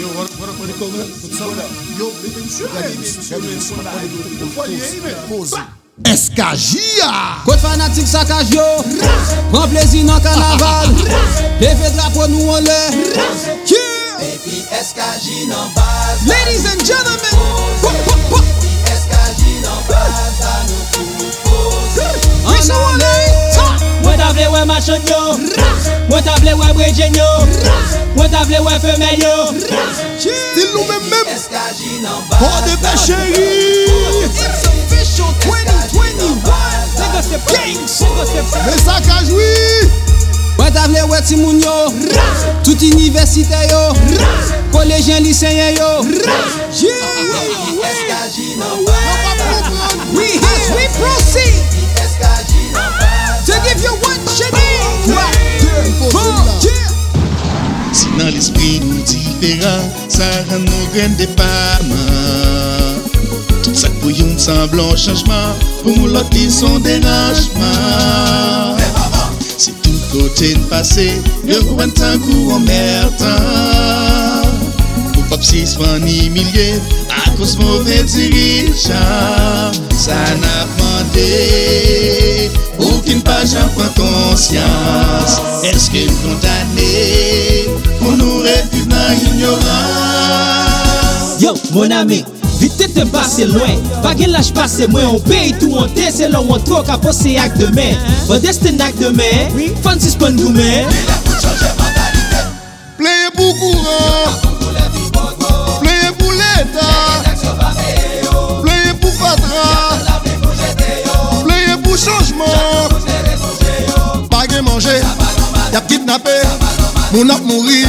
Yo anot pan ikon men? Yo, liten yon choumen Ani men, choumen, choumen Ani men, choumen, choumen Skajia Kote fanatik sakaj yo Kwan plezina kanaval Pe fedra kwen nou anle Depi skajin anbaz Ladies and gentlemen Depi skajin anbaz Anou kou kou Kwen aple wè machon yo Raxe Wè t'avle wè wè genyo, rà! Wè t'avle wè femenyo, rà! Dè lou mè mèm! Po de pe chèri! E pso fè chò! Twen nou, twen nou! Gengs! Mè sa kaj wè! Wè t'avle wè timoun yo, rà! Touti niversite yo, rà! Po le gen lisenye yo, rà! Yee! Wè! Wè! ça rend nos graines départements tout ça pour une semblant changement pour l'autre ils sont dérangements c'est tout côté de passé le grand d'un coup en merde pour pop milliers à cause de mauvaises ça n'a pas d'air aucune page à point conscience est-ce que condamné Yo, mon ami, vite te passe loin Pas lâche pas passe, moi on paye tout monter C'est l'on entre au qu'a c'est acte de votre destin c'est un acte de main Fon si spon nous main Pleye pou courant Pleye l'état Pleye pour patra Pleye pour changement Pa gen manje Yap kidnapé Mon ap mourir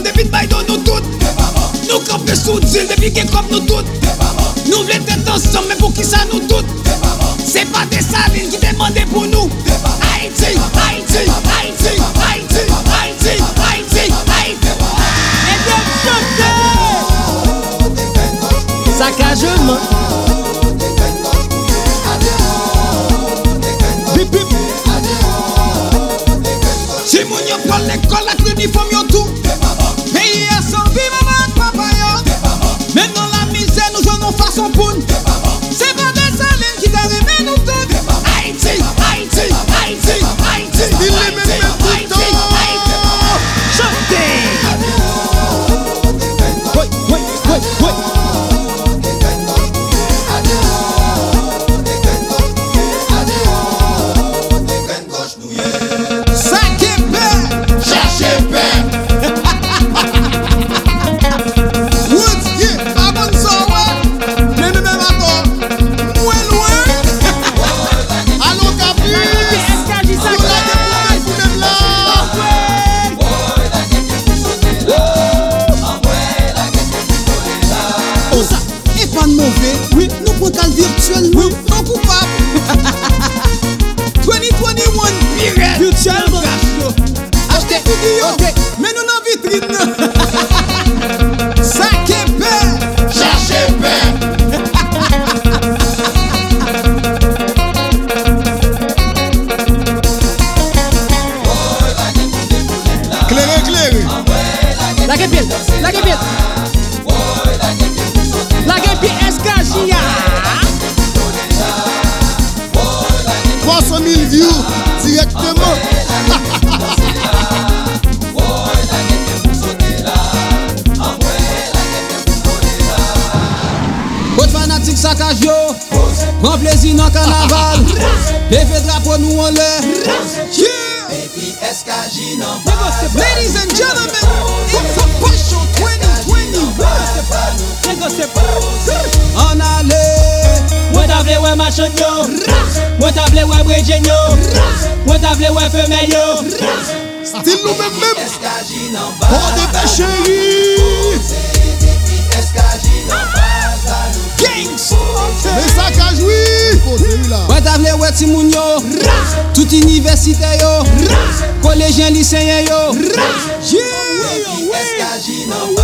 Depuis des nous Nous depuis comme nous toutes Nous voulons être ensemble mais pour qui ça nous toutes C'est pas des salines qui demandent pour nous Haïti, Haïti, Haïti, Haïti, Haïti, Haïti, Haïti Si figi yo, men nou nan vitrit Kwan plezi nan kanavad Pe fedra pou nou an lè Bepi eskaji nan bal Bepi eskaji nan bal Beko sepa An ale Mwen table wè machon yo Mwen table wè brejen yo Mwen table wè femel yo Bepi eskaji nan bal Bepi eskaji nan bal Avle weti moun yo Ra! Touti niversite yo Ra! Kolejyan lisene yo Ra! Ye! Wepi eskadi no Wa!